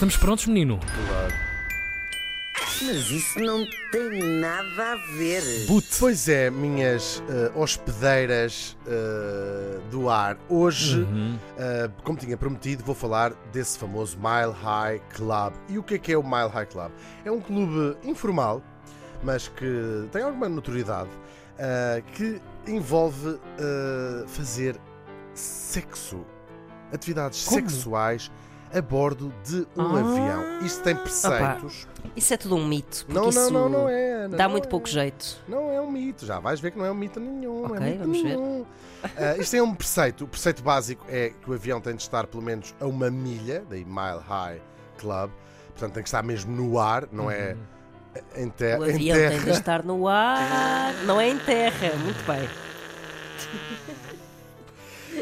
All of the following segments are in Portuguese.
Estamos prontos, menino? Mas isso não tem nada a ver. Boot. Pois é, minhas eh, hospedeiras eh, do ar. Hoje, Uhum. eh, como tinha prometido, vou falar desse famoso Mile High Club. E o que é que é o Mile High Club? É um clube informal, mas que tem alguma notoriedade, que envolve fazer sexo, atividades Como? sexuais a bordo de um Ah. avião. Isto tem preceitos. Isso é tudo um mito. Não, não, isso não, não é. Ana, Dá não muito é. pouco jeito. Não é um mito, já vais ver que não é um mito nenhum. não Ok, é mito vamos ver. nenhum. Ah, isto é um preceito. O preceito básico é que o avião tem de estar pelo menos a uma milha, daí Mile High Club. Portanto, tem que estar mesmo no ar, não é em, Uhum. O em avião terra. tem de estar no ar, não é em terra. Muito bem.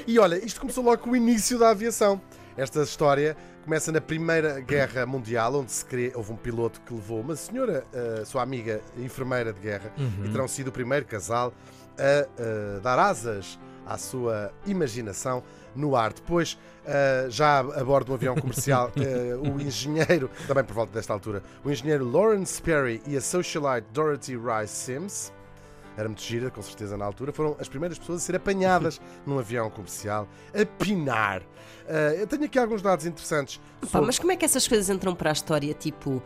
E olha, isto começou logo com o início da aviação. Esta história começa na Primeira Guerra Mundial, onde se crê, houve um piloto que levou uma senhora, ah, sua amiga enfermeira de guerra, e terão sido o primeiro casal a ah, dar asas à sua imaginação no ar. Depois, ah, já a bordo do avião comercial, ah, o engenheiro, também por volta desta altura, o engenheiro Lawrence Perry e a socialite Dorothy Rice Sims, era muito gira, com certeza, na altura. Foram as primeiras pessoas a ser apanhadas num avião comercial a pinar. Ah, eu tenho aqui alguns dados interessantes. Pá, sobre- mas como é que essas coisas entram para a história? Tipo,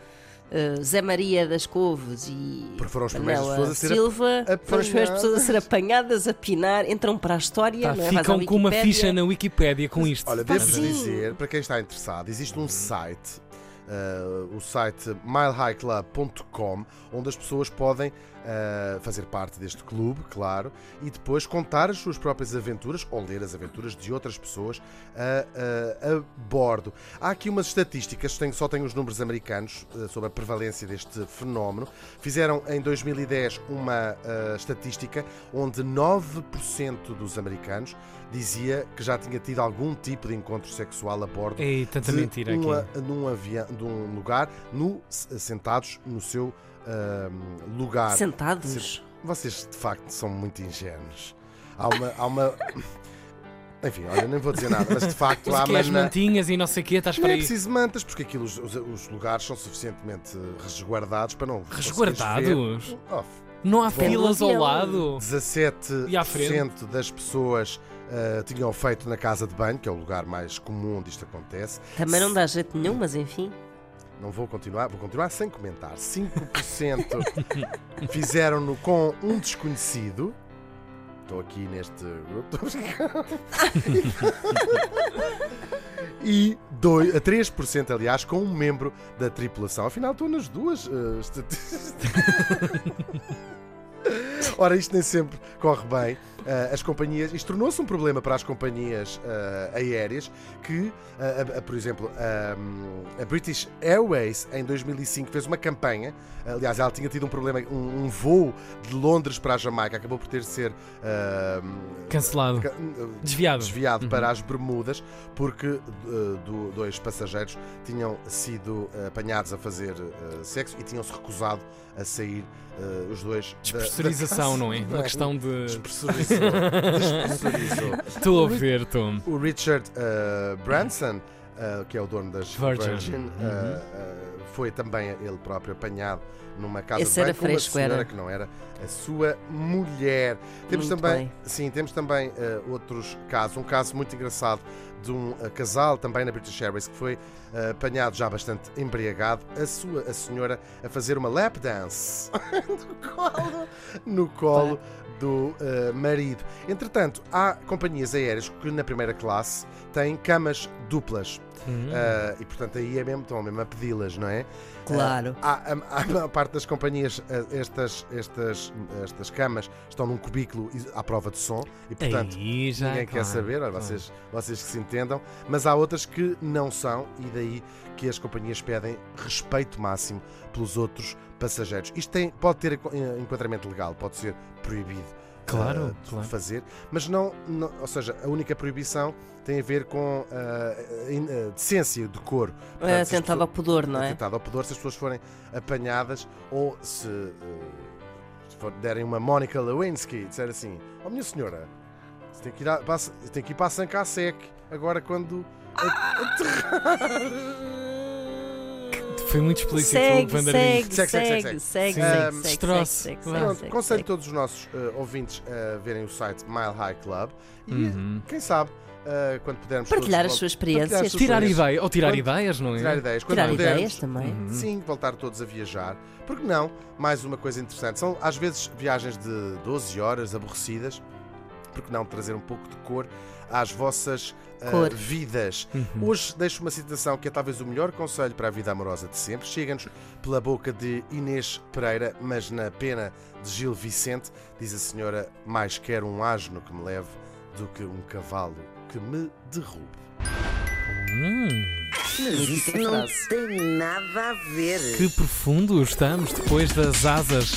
eh, Zé Maria das Couves e Porque foram as primeiras pessoas a ser Silva foram as primeiras apanhadas. pessoas a ser apanhadas, a pinar, entram para a história. Tá, não é? Ficam com uma ficha na Wikipédia com isto. Olha, devo sim. dizer, para quem está interessado, existe um site, ah, o site milehighclub.com, onde as pessoas podem ah, fazer parte deste clube, claro, e depois contar as suas próprias aventuras ou ler as aventuras de outras pessoas a, a- a bordo. Há aqui umas estatísticas, tenho- só tenho os números americanos ah, sobre a prevalência deste fenómeno. Fizeram em 2010 uma estatística onde 9% dos americanos dizia que já tinha tido algum tipo de encontro sexual a bordo Ei, de mentira um, aqui. a- num, avião, de um lugar, no, sentados no seu ahm, lugar. Sentados. Vocês de facto são muito ingênuos. Há uma. Há uma... Enfim, olha, nem vou dizer nada, mas de facto Mas há que é as mana- mantinhas e não sei o quê, estás Não para é aí. preciso mantas, porque aquilo, os, os- os lugares são suficientemente resguardados para não. Resguardados? Oh, Não há filas ao lado. 17% E à frente? das pessoas ah, tinham feito na casa de banho, que é o lugar mais comum onde isto acontece. Também não dá jeito nenhum, mas enfim. Não vou continuar, vou continuar sem comentar. 5% fizeram-no com um desconhecido. Estou aqui neste grupo. E dois- a 3%, aliás, com um membro da tripulação. Afinal, estou nas duas eh, estatísticas. Ora, isto nem sempre corre bem. Ah, as companhias, isto tornou-se um problema para as companhias ah, aéreas que, a- a- por exemplo, a, British Airways em 2005 fez uma campanha. Aliás, ela tinha tido um problema, um, um voo de Londres para a Jamaica, acabou por ter de ser Cancelado. ca- Desviado. desviado para as Bermudas porque uh, do- dois passageiros tinham sido uh, apanhados a fazer uh, sexo e tinham-se recusado a sair uh, os dois Despressurização, da não é? Uma questão de. Despressurizou. Despressurizou. Estou a ver, Tom. O Richard uh, Branson, uh, que é o dono das Virgin. Virgin, uh, Uhum. uh, foi também ele próprio apanhado numa casa Esse de banho era com uma senhora era. que não era a sua mulher. Temos Muito também, bem. sim, temos também uh, outros casos. Um caso muito engraçado de um uh, casal também na British Airways que foi uh, apanhado já bastante embriagado, a sua a senhora a fazer uma lap dance no colo, no colo do uh, marido. Entretanto, há companhias aéreas que na primeira classe têm camas duplas. Hum. Uh, e portanto aí é mesmo, estão mesmo a pedi-las, não é? Claro. Uh, há, a maior parte das companhias, estas, estas, estas camas estão num cubículo à prova de som e portanto Aí já. ninguém quer claro, saber, olha, claro. vocês, vocês que se entendam, mas há outras que não são e daí que as companhias pedem respeito máximo pelos outros passageiros. Isto tem, pode ter eh, enquadramento legal, pode ser proibido. Claro, uh, de claro. fazer, mas não, não- ou seja, a única proibição tem a ver com uh, a in- a decência de cor. É Portanto, atentado ao pudor, não é? atentado ao pudor se as pessoas forem apanhadas ou se, eh, se for- derem uma Mónica Lewinsky e disser assim: Ó minha senhora, você tem que ir, a, para, a- tem que ir para a Sankasek agora quando. a- aterrar." Foi muito explícito Segue, o segue, Segue, segue, segue, segue. segue, Sim. segue, Um, segue, destroço. segue, Vá. segue, Pronto, segue, conselho todos os nossos eh, ouvintes a verem o site Mile High Club e, Uhum. quem sabe, eh, quando pudermos Partilhar todos as suas experiências. suas Tirar experiências. ideia, ou tirar Quando- ideias, não é? Tirar ideias. Quando Tirar pudermos, ideias também. Uhum. Sim, voltar todos a viajar. Porque não? Mais uma coisa interessante. São às vezes viagens de 12 horas aborrecidas. Porque não trazer um pouco de cor às vossas Cor. vidas? Uhum. Hoje deixo uma citação que é talvez o melhor conselho para a vida amorosa de sempre. Chega-nos pela boca de Inês Pereira, mas na pena de Gil Vicente, diz a senhora: Mais quero um asno que me leve do que um cavalo que me derrube. Hum, Mas isso não frase. tem nada a ver. que profundo estamos depois das asas